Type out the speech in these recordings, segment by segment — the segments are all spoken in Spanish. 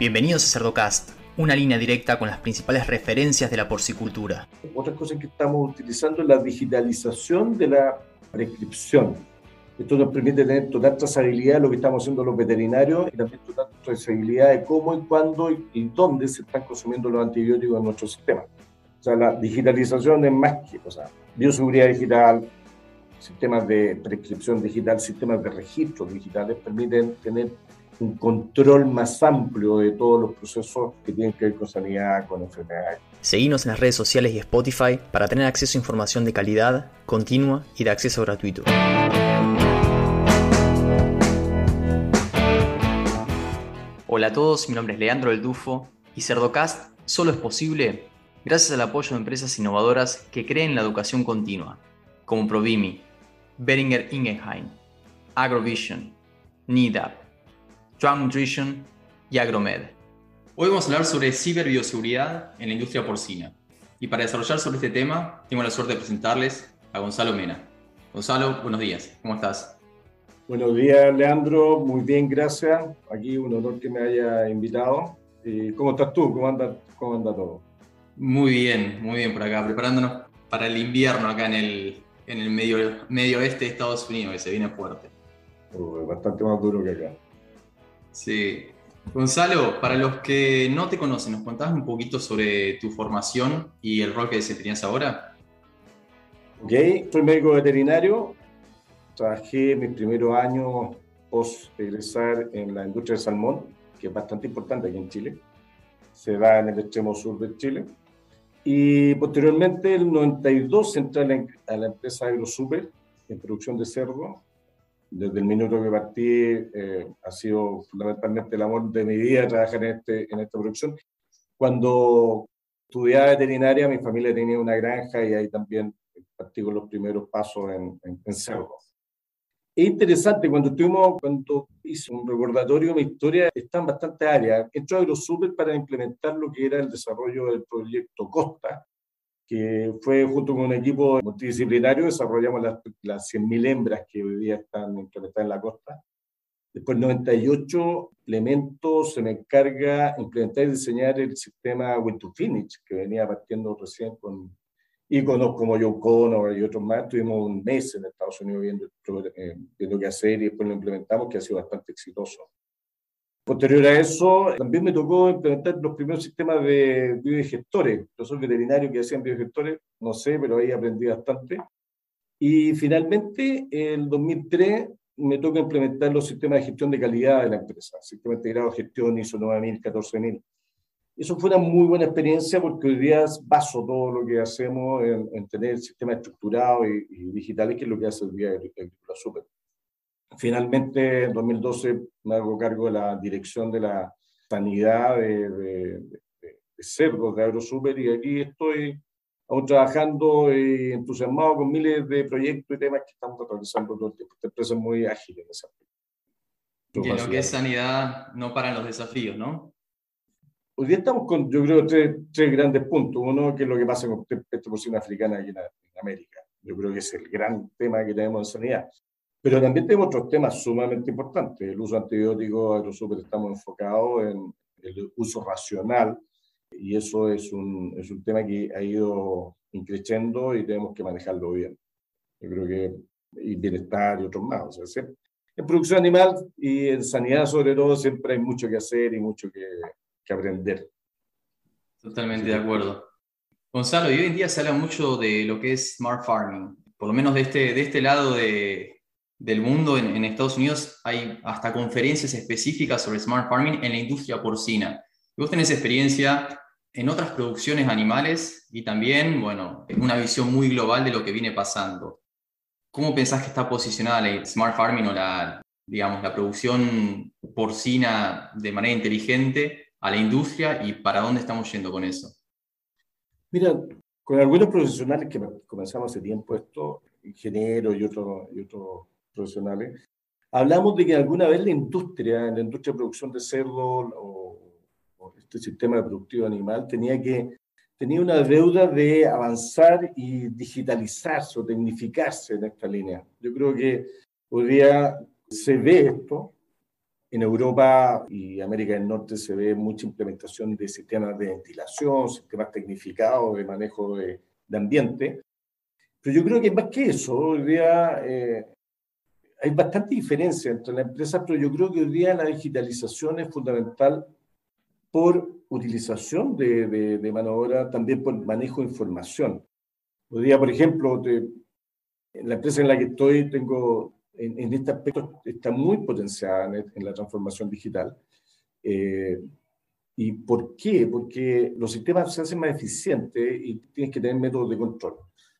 Bienvenidos a Cerdocast, una línea directa con las principales referencias de la porcicultura. Otra cosa que estamos utilizando es la digitalización de la prescripción. Esto nos permite tener total trazabilidad de lo que estamos haciendo los veterinarios y también total trazabilidad de cómo y cuándo y dónde se están consumiendo los antibióticos en nuestro sistema. O sea, la digitalización es más que, o sea, bioseguridad digital, sistemas de prescripción digital, sistemas de registros digitales permiten tener un control más amplio de todos los procesos que tienen que ver con sanidad, con enfermedades. Seguimos en las redes sociales y Spotify para tener acceso a información de calidad, continua y de acceso gratuito. Hola a todos, mi nombre es Leandro El Dufo y Cerdocast solo es posible gracias al apoyo de empresas innovadoras que creen en la educación continua, como Provimi, Beringer Ingenheim, Agrovision, NIDAP, Strong Nutrition y Agromed. Hoy vamos a hablar sobre ciberbioseguridad en la industria porcina. Y para desarrollar sobre este tema, tengo la suerte de presentarles a Gonzalo Mena. Gonzalo, buenos días, ¿cómo estás? Buenos días, Leandro, muy bien, gracias. Aquí un honor que me haya invitado. ¿Cómo estás tú? ¿Cómo anda, cómo anda todo? Muy bien, muy bien por acá, preparándonos para el invierno acá en el, en el medio, medio oeste de Estados Unidos, que se viene fuerte. bastante más duro que acá. Sí. Gonzalo, para los que no te conocen, ¿nos contás un poquito sobre tu formación y el rol que desempeñas ahora? Ok, soy médico veterinario. Trabajé mis primeros años post egresar en la industria del salmón, que es bastante importante aquí en Chile. Se da en el extremo sur de Chile. Y posteriormente, en el 92, entré a la, empresa AgroSuper en producción de cerdo desde el minuto que partí eh, ha sido fundamentalmente el amor de mi vida trabajar en, este, en esta producción. Cuando estudiaba veterinaria, mi familia tenía una granja y ahí también partí con los primeros pasos en, en, cerdo. Es interesante, cuando estuvimos, cuando hice un recordatorio, mi historia está en bastantes áreas. Entró a AgroSuper para implementar lo que era el desarrollo del proyecto Costa, que fue junto con un equipo multidisciplinario, desarrollamos las, las 100.000 hembras que hoy día están implementadas en la costa. Después, 98 implementos, se me encarga implementar y diseñar el sistema Win to Finish, que venía partiendo recién con íconos como Joe Connor y otros más. Tuvimos un mes en Estados Unidos viendo, eh, viendo qué hacer y después lo implementamos, que ha sido bastante exitoso. Posterior a eso, también me tocó implementar los primeros sistemas de biodigestores. Yo soy veterinario que hacían biodigestores, no sé, pero ahí aprendí bastante. Y finalmente, en el 2003, me toca implementar los sistemas de gestión de calidad de la empresa, sistema integrado de gestión ISO 9000, 14000. Eso fue una muy buena experiencia porque hoy día baso todo lo que hacemos en, tener sistemas estructurados y, digitales, que es lo que hace el día el, el, Super. Finalmente, en 2012 me hago cargo de la dirección de la sanidad de, de, cerdos de AgroSuper y aquí estoy aún trabajando y entusiasmado con miles de proyectos y temas que estamos realizando todo el tiempo. Esta empresa es muy ágil en ese aspecto. Y en lo que es sanidad no paran los desafíos, ¿no? Hoy día estamos con, yo creo, tres, tres grandes puntos. Uno, que es lo que pasa con esta porcina africana aquí en, en América. Yo creo que es el gran tema que tenemos en sanidad. Pero también tenemos otros temas sumamente importantes. El uso antibiótico, AgroSuper estamos enfocados en el uso racional y eso es un, es un tema que ha ido increciendo y tenemos que manejarlo bien. Yo creo que y bienestar y otros más. O sea, en producción animal y en sanidad sobre todo siempre hay mucho que hacer y mucho que, que aprender. Totalmente de acuerdo. Gonzalo, y hoy en día se habla mucho de lo que es smart farming, por lo menos de este, de este lado de, del mundo en, Estados Unidos hay hasta conferencias específicas sobre smart farming en la industria porcina. Vos tenés experiencia en otras producciones animales y también, bueno, una visión muy global de lo que viene pasando. ¿Cómo pensás que está posicionada la smart farming o la, digamos, la producción porcina de manera inteligente a la industria y para dónde estamos yendo con eso? Mira, con algunos profesionales que comenzamos hace tiempo esto, ingenieros y otros y otros profesionales, hablamos de que alguna vez la industria, la industria de producción de cerdo o, este sistema productivo animal, tenía que tenía una deuda de avanzar y digitalizarse o tecnificarse en esta línea. Yo creo que hoy día se ve esto en Europa y América del Norte se ve mucha implementación de sistemas de ventilación, sistemas tecnificados de manejo de, ambiente. Pero yo creo que más que eso, hoy día eh, hay bastante diferencia entre las empresas, pero yo creo que hoy día la digitalización es fundamental por utilización de, de, mano de obra, también por manejo de información. Hoy día, por ejemplo, en la empresa en la que estoy, tengo, en, este aspecto, está muy potenciada en, la transformación digital. Eh, ¿Y por qué? Porque los sistemas se hacen más eficientes y tienes que tener métodos de control.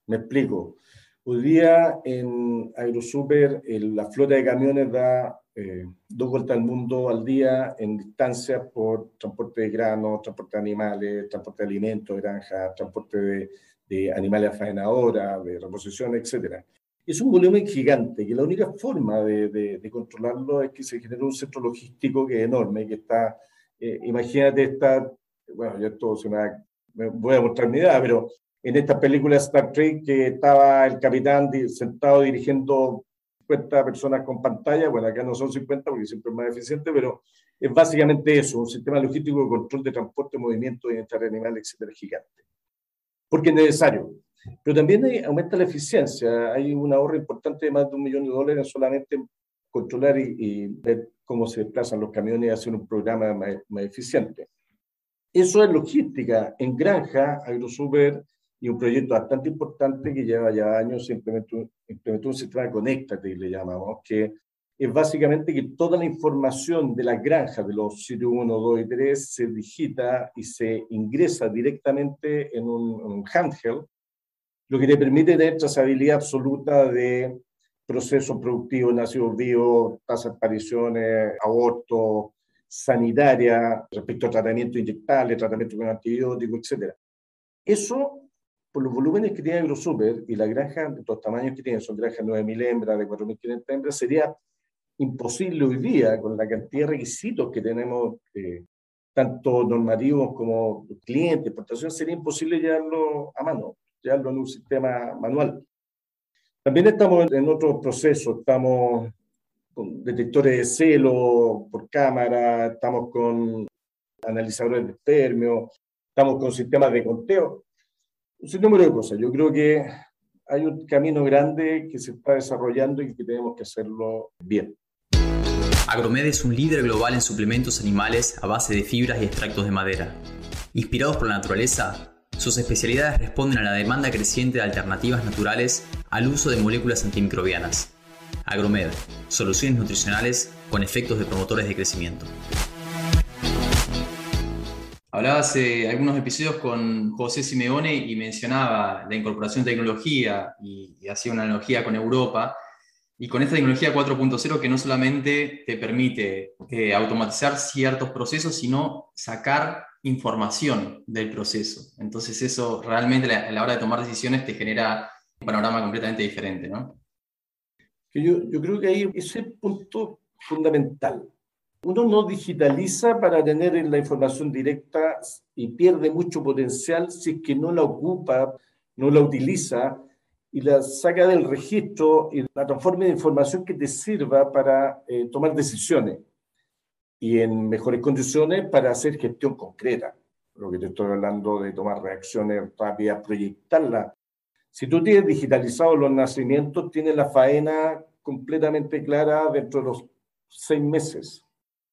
Me explico. Hoy día en Aerosuper la flota de camiones da eh, dos vueltas al mundo al día en distancia por transporte de granos, transporte de animales, transporte de alimentos, de granja, transporte de, de animales a faenadora, de reposición, etc. Es un volumen gigante que la única forma de, de, controlarlo es que se genere un centro logístico que es enorme, que está, eh, imagínate, está, bueno, yo esto se me, me voy a mostrar mi edad, pero en esta película Star Trek que estaba el capitán sentado dirigiendo 50 personas con pantalla, bueno, acá no son 50 porque siempre es más eficiente, pero es básicamente eso, un sistema logístico de control de transporte, movimiento, bienestar animal, etcétera, gigante. Porque es necesario. Pero también aumenta la eficiencia. Hay un ahorro importante de más de un millón de dólares solamente controlar y, ver cómo se desplazan los camiones y hacer un programa más, más eficiente. Eso es logística. En granja, AgroSuper y un proyecto bastante importante que lleva ya años, se implementó, implementó un sistema de Conéctate, le llamamos, que es básicamente que toda la información de las granjas de los sitios 1, 2 y 3 se digita y se ingresa directamente en un, handheld, lo que te permite tener trazabilidad absoluta de procesos productivos, nacidos vivos, tasas de apariciones, abortos, sanitaria, respecto a tratamiento inyectable, tratamiento con antibióticos, etc. Eso por los volúmenes que tiene AgroSuper y la granja los tamaños que tiene, son granjas de 9.000 hembras, de 4.500 hembras, sería imposible hoy día, con la cantidad de requisitos que tenemos, eh, tanto normativos como clientes, exportación, sería imposible llevarlo a mano, llevarlo en un sistema manual. También estamos en otros procesos, estamos con detectores de celo por cámara, estamos con analizadores de espermio, estamos con sistemas de conteo un número de cosas. Yo creo que hay un camino grande que se está desarrollando y que tenemos que hacerlo bien. Agromed es un líder global en suplementos animales a base de fibras y extractos de madera. Inspirados por la naturaleza, sus especialidades responden a la demanda creciente de alternativas naturales al uso de moléculas antimicrobianas. Agromed, soluciones nutricionales con efectos de promotores de crecimiento. Hablaba hace algunos episodios con José Simeone y mencionaba la incorporación de tecnología y, hacía una analogía con Europa. Y con esta tecnología 4.0 que no solamente te permite eh, automatizar ciertos procesos, sino sacar información del proceso. Entonces eso realmente a la hora de tomar decisiones te genera un panorama completamente diferente, ¿no? Yo, yo creo que ahí ese punto fundamental uno no digitaliza para tener la información directa y pierde mucho potencial si es que no la ocupa, no la utiliza y la saca del registro y la transforma en información que te sirva para eh, tomar decisiones y en mejores condiciones para hacer gestión concreta. Lo que te estoy hablando de tomar reacciones rápidas, proyectarlas. Si tú tienes digitalizado los nacimientos, tienes la faena completamente clara dentro de los seis meses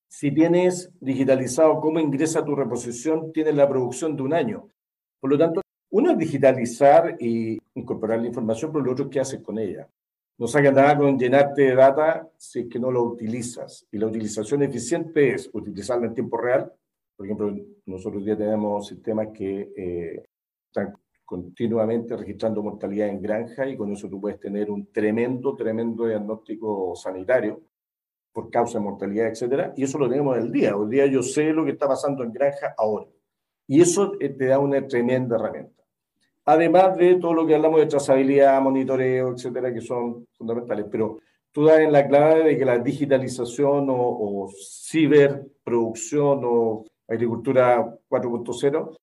si tienes digitalizado cómo ingresa tu reposición, tienes la producción de un año. Por lo tanto, uno es digitalizar y incorporar la información, pero lo otro es qué haces con ella. No saca nada con llenarte de data si es que no lo utilizas. Y la utilización eficiente es utilizarla en tiempo real. Por ejemplo, nosotros ya tenemos sistemas que eh, están continuamente registrando mortalidad en granja y con eso tú puedes tener un tremendo, tremendo diagnóstico sanitario por causa de mortalidad, etcétera, y eso lo tenemos el día. Hoy día yo sé lo que está pasando en granja ahora. Y eso eh, te da una tremenda herramienta. Además de todo lo que hablamos de trazabilidad, monitoreo, etcétera, que son fundamentales. Pero tú das en la clave de que la digitalización o, o ciberproducción o agricultura 4.0,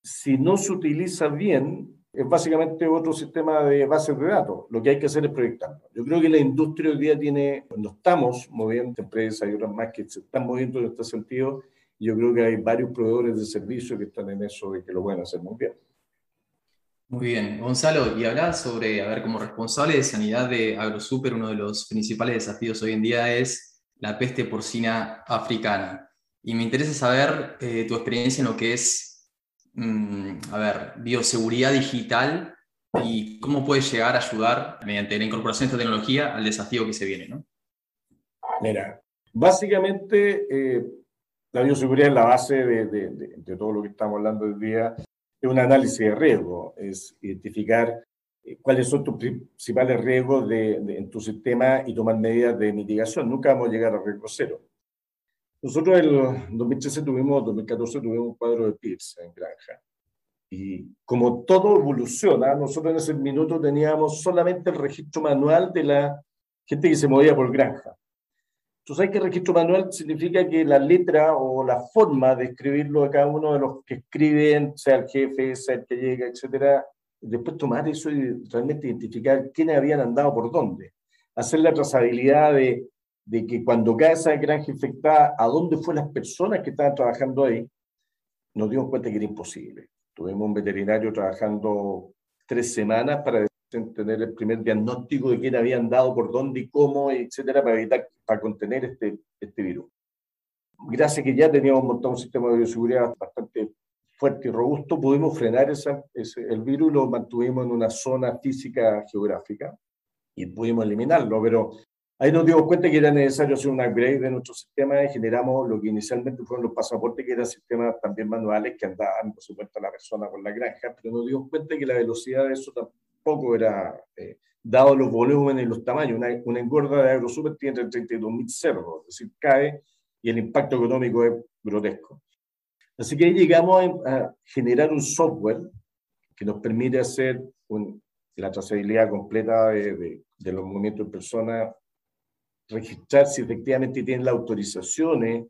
si no se utiliza bien, es básicamente otro sistema de bases de datos. Lo que hay que hacer es proyectarlo. Yo creo que la industria hoy día tiene, no estamos moviendo empresas y otras más que se están moviendo en este sentido. Y yo creo que hay varios proveedores de servicios que están en eso y que lo pueden hacer muy bien. Muy bien, Gonzalo, y hablar sobre, a ver, como responsable de sanidad de AgroSuper, uno de los principales desafíos hoy en día es la peste porcina africana. Y me interesa saber eh, tu experiencia en lo que es Mm, a ver, bioseguridad digital y cómo puede llegar a ayudar mediante la incorporación de esta tecnología al desafío que se viene, ¿no? Mira, básicamente eh, la bioseguridad es la base de, todo lo que estamos hablando hoy día. Es un análisis de riesgo, es identificar eh, cuáles son tus principales riesgos en tu sistema y tomar medidas de mitigación. Nunca vamos a llegar a riesgo cero. Nosotros en 2013 tuvimos, 2014 tuvimos un cuadro de PIRS en Granja. Y como todo evoluciona, nosotros en ese minuto teníamos solamente el registro manual de la gente que se movía por granja. Entonces hay que el registro manual significa que la letra o la forma de escribirlo de cada uno de los que escriben, sea el jefe, sea el que llega, etcétera, después tomar eso y realmente identificar quiénes habían andado por dónde. Hacer la trazabilidad de de que cuando cae esa granja infectada, a dónde fueron las personas que estaban trabajando ahí, nos dimos cuenta que era imposible. Tuvimos un veterinario trabajando tres semanas para tener el primer diagnóstico de quién habían dado, por dónde y cómo, etcétera, para evitar, para contener este, este virus. Gracias a que ya teníamos montado un sistema de bioseguridad bastante fuerte y robusto, pudimos frenar esa, ese, el virus, lo mantuvimos en una zona física geográfica y pudimos eliminarlo, pero Ahí nos dimos cuenta que era necesario hacer un upgrade de nuestro sistema y generamos lo que inicialmente fueron los pasaportes, que eran sistemas también manuales que andaban, por supuesto, a la persona con la granja, pero nos dimos cuenta que la velocidad de eso tampoco era, eh, dado los volúmenes y los tamaños. Una, una engorda de AgroSuper tiene entre 32.000 cerdos, es decir, cae y el impacto económico es grotesco. Así que ahí llegamos a, generar un software que nos permite hacer la trazabilidad completa de, de los movimientos de personas registrar si efectivamente tiene las autorizaciones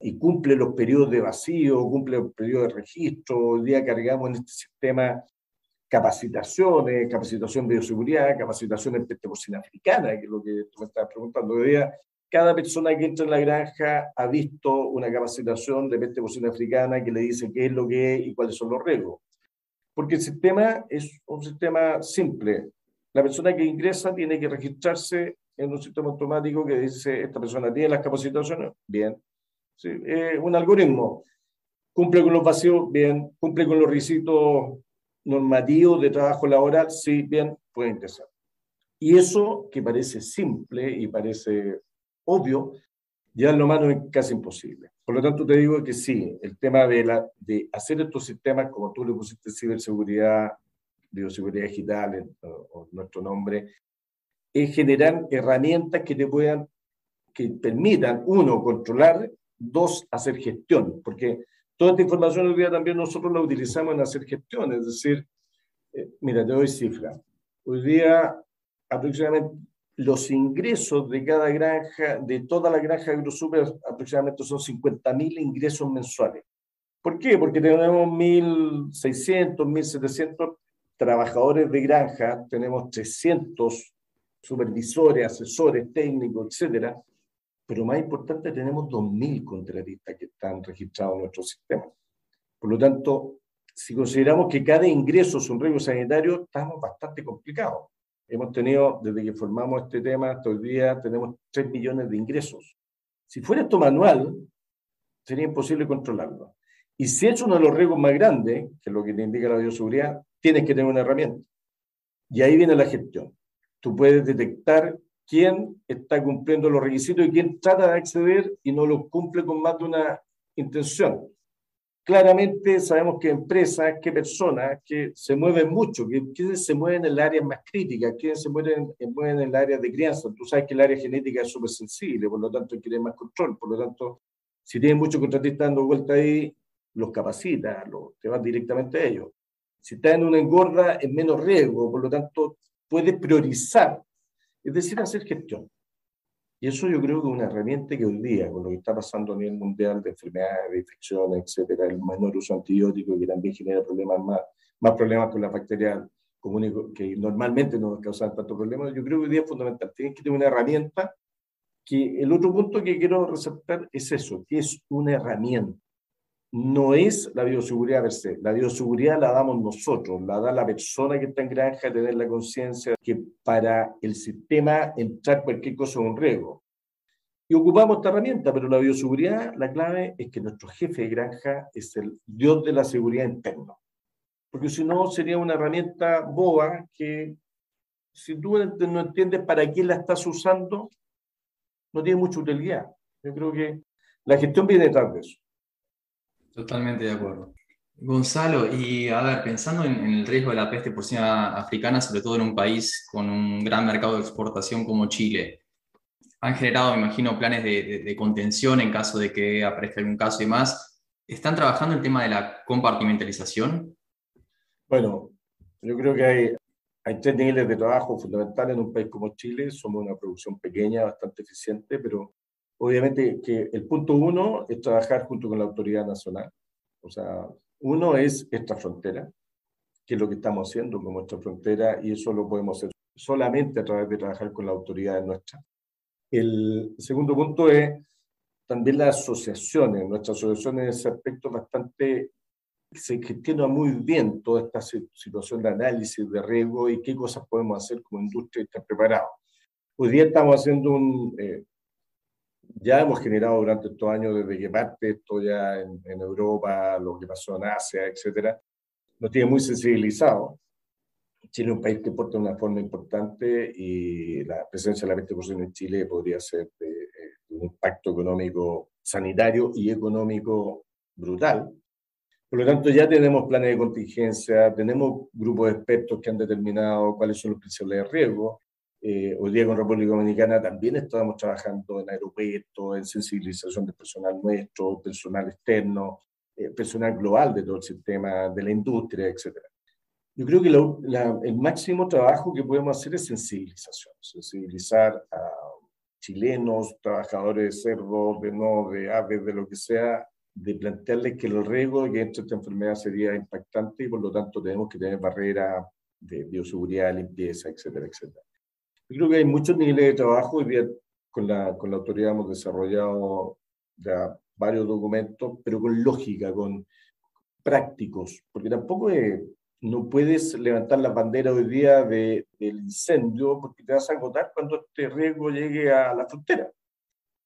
y cumple los periodos de vacío, cumple los periodos de registro. Hoy día cargamos en este sistema capacitaciones, capacitación de bioseguridad, capacitación en peste porcina africana, que es lo que tú me estabas preguntando. Hoy día, cada persona que entra en la granja ha visto una capacitación de peste porcina africana que le dice qué es lo que es y cuáles son los riesgos. Porque el sistema es un sistema simple. La persona que ingresa tiene que registrarse en un sistema automático que dice, esta persona tiene las capacitaciones, bien. Sí, un algoritmo. Cumple con los vacíos, bien. Cumple con los requisitos normativos de trabajo laboral, sí, bien, puede ingresar. Y eso, que parece simple y parece obvio, ya en lo malo es casi imposible. Por lo tanto, te digo que sí, el tema de, la, de hacer estos sistemas, como tú le pusiste ciberseguridad, bioseguridad digital, o nuestro nombre, es generar herramientas que te puedan, que permitan, uno, controlar, dos, hacer gestión, porque toda esta información hoy día también nosotros la utilizamos en hacer gestión, es decir, eh, mira, te doy cifra. Hoy día aproximadamente los ingresos de cada granja, de toda la granja AgroSuper, aproximadamente son 50.000 ingresos mensuales. ¿Por qué? Porque tenemos 1.600, 1.700 trabajadores de granja, tenemos 300 supervisores, asesores técnicos, etcétera, pero más importante, tenemos 2.000 contratistas que están registrados en nuestro sistema. Por lo tanto, si consideramos que cada ingreso es un riesgo sanitario, estamos bastante complicados. Hemos tenido, desde que formamos este tema hasta hoy día, tenemos 3 millones de ingresos. Si fuera esto manual, sería imposible controlarlo. Y si es uno de los riesgos más grandes, que es lo que te indica la bioseguridad, tienes que tener una herramienta. Y ahí viene la gestión tú puedes detectar quién está cumpliendo los requisitos y quién trata de acceder y no lo cumple con más de una intención. Claramente sabemos que empresas, que personas que se mueven mucho, que, que se mueven en el área más crítica, que se mueven, mueven en el área de crianza. Tú sabes que el área genética es súper sensible, por lo tanto tener más control. Por lo tanto, si tienes muchos contratistas dando vuelta ahí, los capacitas, los, te vas directamente a ellos. Si estás en una engorda, es menos riesgo, por lo tanto, puede priorizar, es decir, hacer gestión. Y eso yo creo que es una herramienta que hoy día, con lo que está pasando a nivel mundial de enfermedades, de infecciones, etcétera, el menor uso antibiótico que también genera problemas más, más problemas con la bacteria común que normalmente no causan tantos problemas. Yo creo que hoy día es fundamental. Tienes que tener una herramienta que el otro punto que quiero resaltar es eso, que es una herramienta. No es la bioseguridad per se. La bioseguridad la damos nosotros, la da la persona que está en granja, tener la conciencia que para el sistema entrar cualquier cosa es un riesgo. Y ocupamos esta herramienta, pero la bioseguridad, la clave es que nuestro jefe de granja es el dios de la seguridad interna porque si no sería una herramienta boba que si tú no entiendes para qué la estás usando, no tiene mucha utilidad. Yo creo que la gestión viene detrás de eso. Totalmente de acuerdo. Gonzalo, y a ver, pensando en, el riesgo de la peste porcina africana, sobre todo en un país con un gran mercado de exportación como Chile, han generado, me imagino, planes de, contención en caso de que aparezca algún caso y más. ¿Están trabajando el tema de la compartimentalización? Bueno, yo creo que hay, hay tres niveles de trabajo fundamentales en un país como Chile. Somos una producción pequeña, bastante eficiente, pero obviamente que el punto uno es trabajar junto con la autoridad nacional. O sea, uno es esta frontera, que es lo que estamos haciendo con nuestra frontera, y eso lo podemos hacer solamente a través de trabajar con la autoridad nuestra. El segundo punto es también las asociaciones. Nuestras asociaciones en ese aspecto bastante se gestiona muy bien toda esta situación de análisis de riesgo y qué cosas podemos hacer como industria y estar preparados. Hoy día estamos haciendo un... Eh, ya hemos generado durante estos años, desde que parte esto ya en, Europa, lo que pasó en Asia, etcétera, nos tiene muy sensibilizado. Chile es un país que importa de una forma importante y la presencia de la peste porcina en Chile podría ser de, de un impacto económico, sanitario y económico brutal por lo tanto, ya tenemos planes de contingencia, tenemos grupos de expertos que han determinado cuáles son los principales riesgos. Eh, hoy día con República Dominicana también estamos trabajando en aeropuertos, en sensibilización del personal nuestro, personal externo, eh, personal global de todo el sistema, de la industria, etc. Yo creo que el máximo trabajo que podemos hacer es sensibilización, sensibilizar a chilenos, trabajadores de cerdos, de no, de aves, de lo que sea, de plantearles que el riesgo que entre esta enfermedad sería impactante y por lo tanto tenemos que tener barreras de bioseguridad, limpieza, etcétera, etcétera. Yo creo que hay muchos niveles de trabajo. y con la, con la autoridad hemos desarrollado ya varios documentos, pero con lógica, con prácticos, porque tampoco no puedes levantar la bandera hoy día de, del incendio porque te vas a agotar cuando este riesgo llegue a la frontera.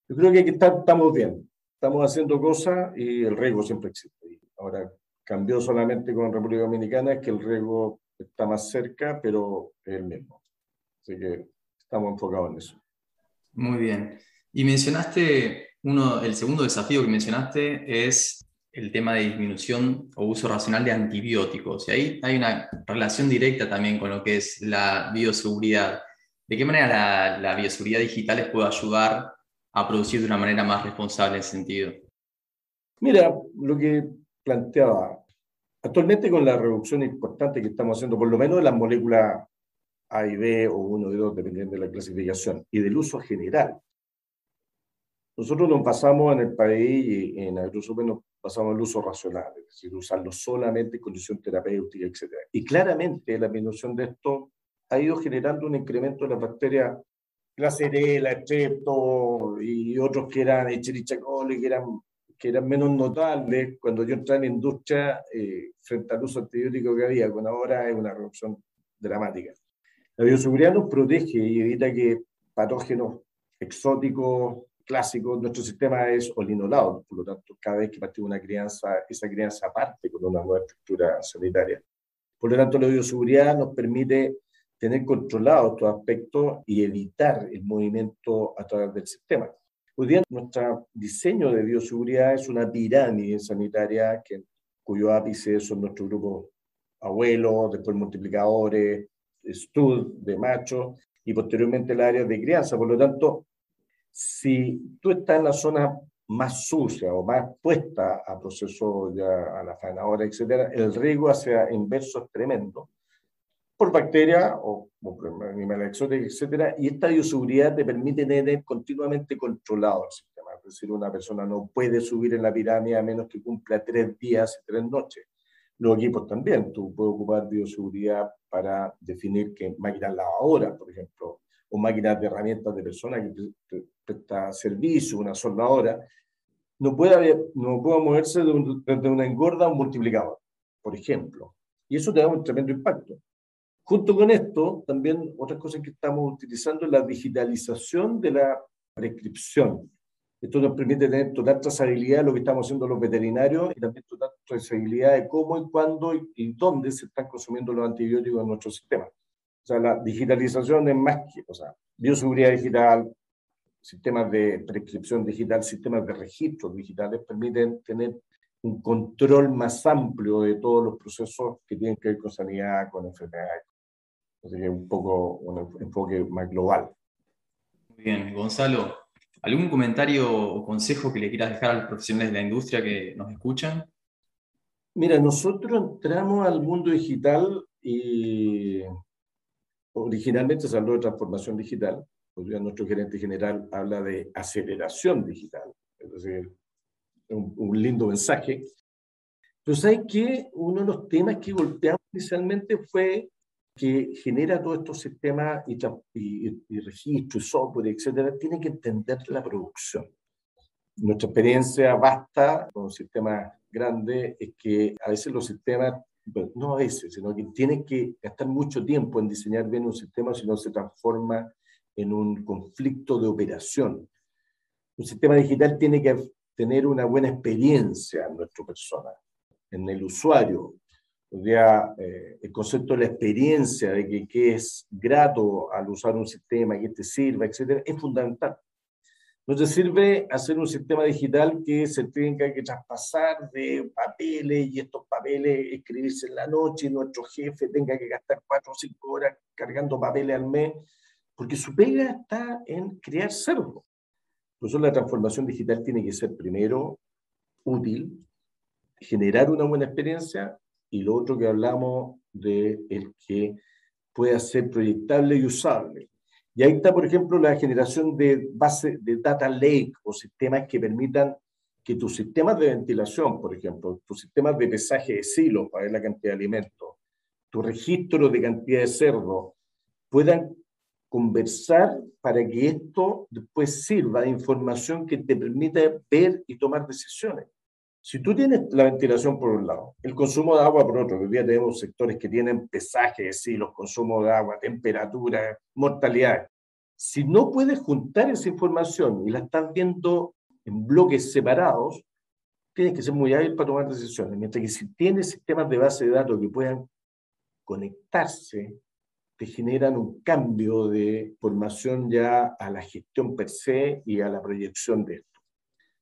Yo creo que, aquí estamos bien estamos haciendo cosas y el riesgo siempre existe. Ahora cambió solamente con República Dominicana, es que el riesgo está más cerca, pero es el mismo. Así que estamos enfocados en eso. Muy bien. Y mencionaste, uno, el segundo desafío que mencionaste es el tema de disminución o uso racional de antibióticos. Y ahí hay una relación directa también con lo que es la bioseguridad. ¿De qué manera la, la bioseguridad digital les puede ayudar a producir de una manera más responsable en sentido? Mira, lo que planteaba, actualmente con la reducción importante que estamos haciendo, por lo menos de las moléculas A y B o 1 y 2, dependiendo de la clasificación, y del uso general. Nosotros nos pasamos en el país y en Agrosuper nos pasamos al uso racional, es decir, usarlo solamente en condición terapéutica, etc. Y claramente la disminución de esto ha ido generando un incremento de las bacterias la Cerela, Strepto y otros que eran Echerichia coli, que eran, que eran menos notables cuando yo entré en la industria eh, frente al uso antibiótico que había, con ahora es una reducción dramática. La bioseguridad nos protege y evita que patógenos exóticos, clásicos, nuestro sistema es olinolado, por lo tanto, cada vez que partimos una crianza, esa crianza parte con una nueva estructura sanitaria. Por lo tanto, la bioseguridad nos permite tener controlado estos aspectos y evitar el movimiento a través del sistema. Hoy día nuestro diseño de bioseguridad es una pirámide sanitaria que, cuyo ápice son nuestro grupo abuelos, después multiplicadores, stud de machos y posteriormente el área de crianza. Por lo tanto, si tú estás en la zona más sucia o más puesta a proceso ya a la faenadora, etcétera, el riesgo hacia inverso es tremendo por bacteria o, por animales exóticos, etcétera, y esta bioseguridad te permite tener continuamente controlado el sistema. Es decir, una persona no puede subir en la pirámide a menos que cumpla tres días y tres noches. Los equipos también, tú puedes ocupar bioseguridad para definir que máquinas lavadoras, por ejemplo, o máquinas de herramientas de personas que presta servicio, una soldadora, no puede, haber, no puede moverse de, una engorda a un multiplicador, por ejemplo. Y eso te da un tremendo impacto. Junto con esto, también otras cosas que estamos utilizando es la digitalización de la prescripción. Esto nos permite tener total trazabilidad de lo que estamos haciendo los veterinarios y también total trazabilidad de cómo y cuándo y, dónde se están consumiendo los antibióticos en nuestro sistema. O sea, la digitalización es más que, o sea, bioseguridad digital, sistemas de prescripción digital, sistemas de registros digitales permiten tener un control más amplio de todos los procesos que tienen que ver con sanidad, con enfermedades. Así que un poco un enfoque más global. Muy bien, Gonzalo, ¿Algún comentario o consejo que le quieras dejar a los profesionales de la industria que nos escuchan? Mira, nosotros entramos al mundo digital y originalmente se habló de transformación digital. Hoy nuestro gerente general habla de aceleración digital. Es decir, un, un lindo mensaje. Pero ¿sabes qué? Uno de los temas que golpeamos inicialmente fue que genera todos estos sistemas y, y, y registro, y software, etcétera, tiene que entender la producción. Nuestra experiencia basta con sistemas grandes es que a veces los sistemas, no a veces, sino que tienen que gastar mucho tiempo en diseñar bien un sistema si no se transforma en un conflicto de operación. Un sistema digital tiene que tener una buena experiencia en nuestra persona, en el usuario, día, eh, el concepto de la experiencia, de que, es grato al usar un sistema, que te sirva, etcétera, es fundamental. No te sirve hacer un sistema digital que se tenga que traspasar de papeles y estos papeles escribirse en la noche y nuestro jefe tenga que gastar cuatro o cinco horas cargando papeles al mes, porque su pega está en crear cerdo. Por eso la transformación digital tiene que ser primero útil, generar una buena experiencia y lo otro que hablamos de el que pueda ser proyectable y usable. Y ahí está, por ejemplo, la generación de base de data lake o sistemas que permitan que tus sistemas de ventilación, por ejemplo, tus sistemas de pesaje de silos para ver la cantidad de alimentos, tu registro de cantidad de cerdo, puedan conversar para que esto después sirva de información que te permita ver y tomar decisiones. Si tú tienes la ventilación por un lado, el consumo de agua por otro, hoy día tenemos sectores que tienen pesajes, sí, los consumos de agua, temperatura, mortalidad. Si no puedes juntar esa información y la estás viendo en bloques separados, tienes que ser muy hábil para tomar decisiones. Mientras que si tienes sistemas de base de datos que puedan conectarse, te generan un cambio de formación ya a la gestión per se y a la proyección de esto.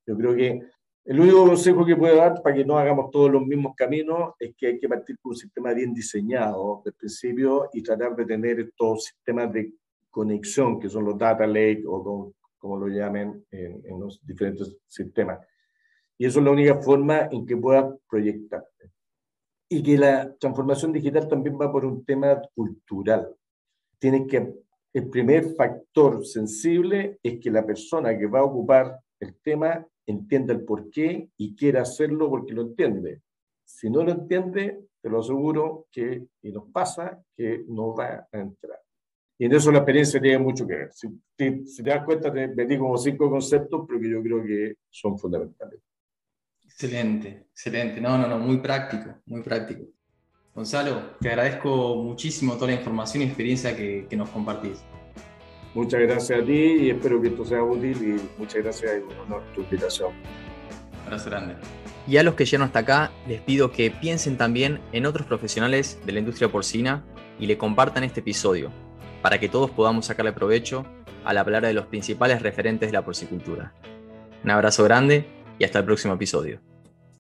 Yo creo que el único consejo que puedo dar para que no hagamos todos los mismos caminos es que hay que partir con un sistema bien diseñado desde el principio y tratar de tener estos sistemas de conexión que son los data lake o como, lo llamen en, en, los diferentes sistemas. Y eso es la única forma en que puedas proyectarte. Y que la transformación digital también va por un tema cultural. Tienes que, el primer factor sensible es que la persona que va a ocupar el tema entienda el por qué y quiera hacerlo porque lo entiende. Si no lo entiende, te lo aseguro que, y nos pasa, que no va a entrar. Y en eso la experiencia tiene mucho que ver. Si te, das cuenta, te metí como cinco conceptos, pero que yo creo que son fundamentales. Excelente, excelente. No, no, no, muy práctico, muy práctico. Gonzalo, te agradezco muchísimo toda la información y experiencia que, que nos compartís. Muchas gracias a ti y espero que esto sea útil y muchas gracias por tu invitación. Abrazo grande. Y a los que llegan hasta acá, les pido que piensen también en otros profesionales de la industria porcina y le compartan este episodio, para que todos podamos sacarle provecho a la palabra de los principales referentes de la porcicultura. Un abrazo grande y hasta el próximo episodio.